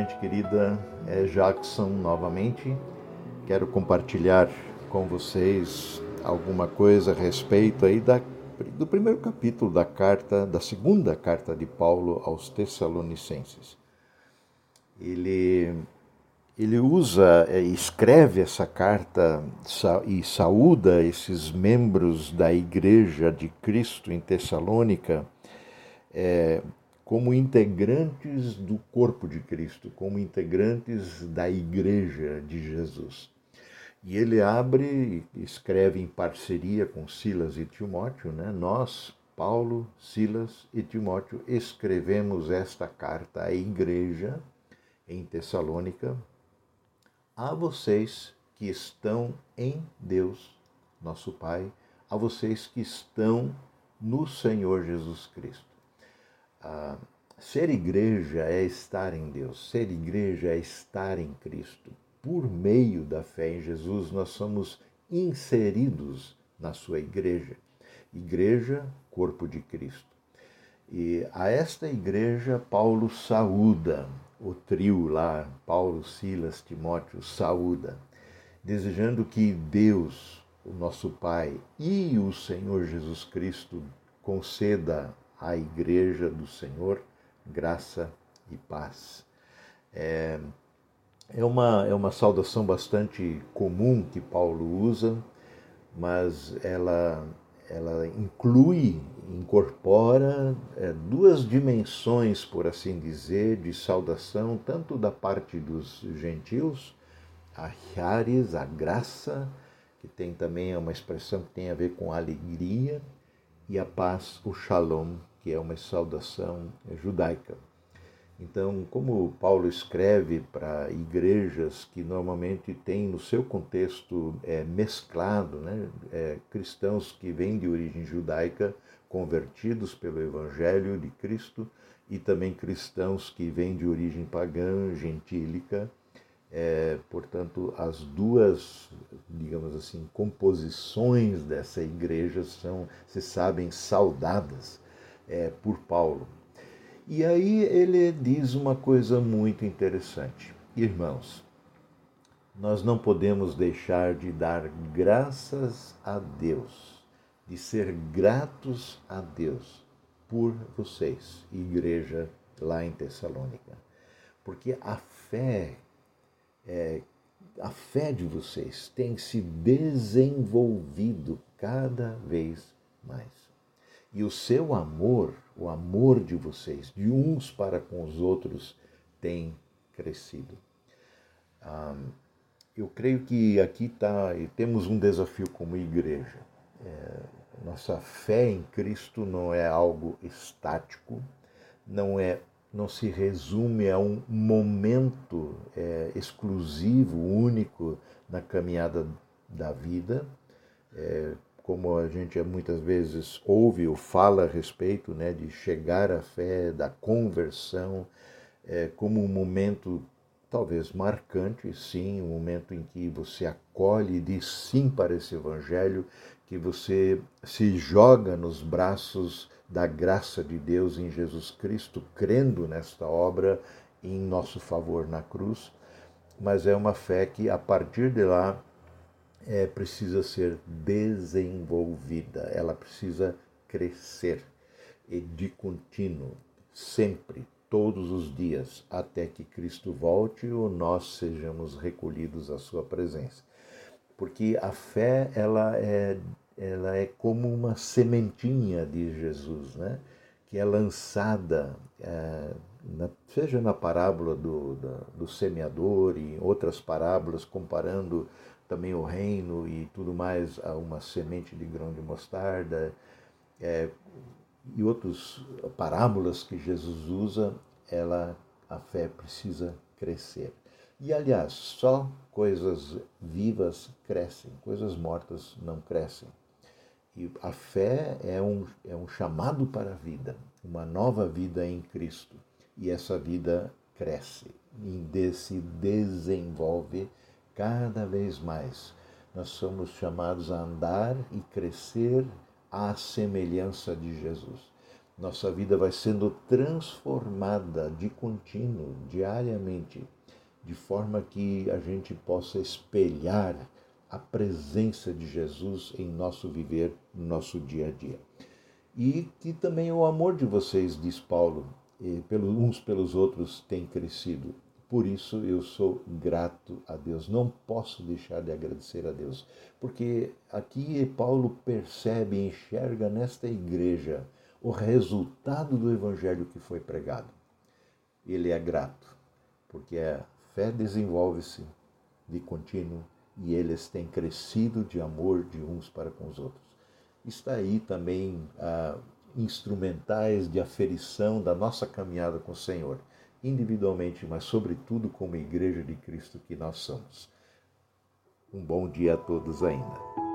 gente querida, é Jackson novamente. Quero compartilhar com vocês alguma coisa a respeito aí da, do primeiro capítulo da carta, da segunda carta de Paulo aos Tessalonicenses. Ele, ele usa, é, escreve essa carta e saúda esses membros da igreja de Cristo em Tessalônica. É, como integrantes do corpo de Cristo, como integrantes da igreja de Jesus. E ele abre e escreve em parceria com Silas e Timóteo, né? Nós, Paulo, Silas e Timóteo, escrevemos esta carta à igreja em Tessalônica, a vocês que estão em Deus, nosso Pai, a vocês que estão no Senhor Jesus Cristo. Ah, ser igreja é estar em Deus, ser igreja é estar em Cristo. Por meio da fé em Jesus, nós somos inseridos na sua igreja. Igreja, corpo de Cristo. E a esta igreja, Paulo saúda, o trio lá, Paulo, Silas, Timóteo, saúda, desejando que Deus, o nosso Pai e o Senhor Jesus Cristo conceda à Igreja do Senhor, graça e paz. É, é, uma, é uma saudação bastante comum que Paulo usa, mas ela, ela inclui, incorpora é, duas dimensões, por assim dizer, de saudação, tanto da parte dos gentios, a charis, a graça, que tem também uma expressão que tem a ver com alegria, e a paz, o shalom, que é uma saudação judaica. Então, como Paulo escreve para igrejas que normalmente têm no seu contexto é, mesclado, né, é, cristãos que vêm de origem judaica, convertidos pelo Evangelho de Cristo, e também cristãos que vêm de origem pagã, gentílica, é, portanto, as duas, digamos assim, composições dessa igreja são, se sabem, saudadas é, por Paulo. E aí ele diz uma coisa muito interessante. Irmãos, nós não podemos deixar de dar graças a Deus, de ser gratos a Deus por vocês, igreja lá em Tessalônica. Porque a fé, é, a fé de vocês tem se desenvolvido cada vez mais. E o seu amor, o amor de vocês, de uns para com os outros, tem crescido. eu creio que aqui tá, temos um desafio como igreja. É, nossa fé em Cristo não é algo estático, não é não se resume a um momento é, exclusivo, único na caminhada da vida. É, como a gente muitas vezes ouve ou fala a respeito né, de chegar à fé, da conversão, é, como um momento talvez marcante, sim, um momento em que você acolhe e diz sim para esse evangelho, que você se joga nos braços da graça de Deus em Jesus Cristo, crendo nesta obra em nosso favor na cruz, mas é uma fé que a partir de lá é, precisa ser desenvolvida, ela precisa crescer e de contínuo, sempre, todos os dias, até que Cristo volte ou nós sejamos recolhidos à sua presença. Porque a fé, ela é, ela é como uma sementinha de Jesus, né? que é lançada, é, na, seja na parábola do, do semeador e outras parábolas, comparando também o reino e tudo mais a uma semente de grão de mostarda é, e outras parábolas que Jesus usa, ela a fé precisa crescer. E aliás, só coisas vivas crescem, coisas mortas não crescem. E a fé é um, é um chamado para a vida, uma nova vida em Cristo. E essa vida cresce, e se desenvolve cada vez mais. Nós somos chamados a andar e crescer à semelhança de Jesus. nossa vida vai sendo transformada de contínuo, diariamente, de forma que a gente possa espelhar a presença de Jesus em nosso viver, no nosso dia a dia. E que também o amor de vocês, diz Paulo, uns pelos outros tem crescido. Por isso eu sou grato a Deus. Não posso deixar de agradecer a Deus, porque aqui Paulo percebe enxerga nesta igreja o resultado do evangelho que foi pregado. Ele é grato, porque a fé desenvolve-se de contínuo e eles têm crescido de amor de uns para com os outros. Está aí também ah, instrumentais de aferição da nossa caminhada com o Senhor, individualmente, mas sobretudo como igreja de Cristo que nós somos. Um bom dia a todos ainda.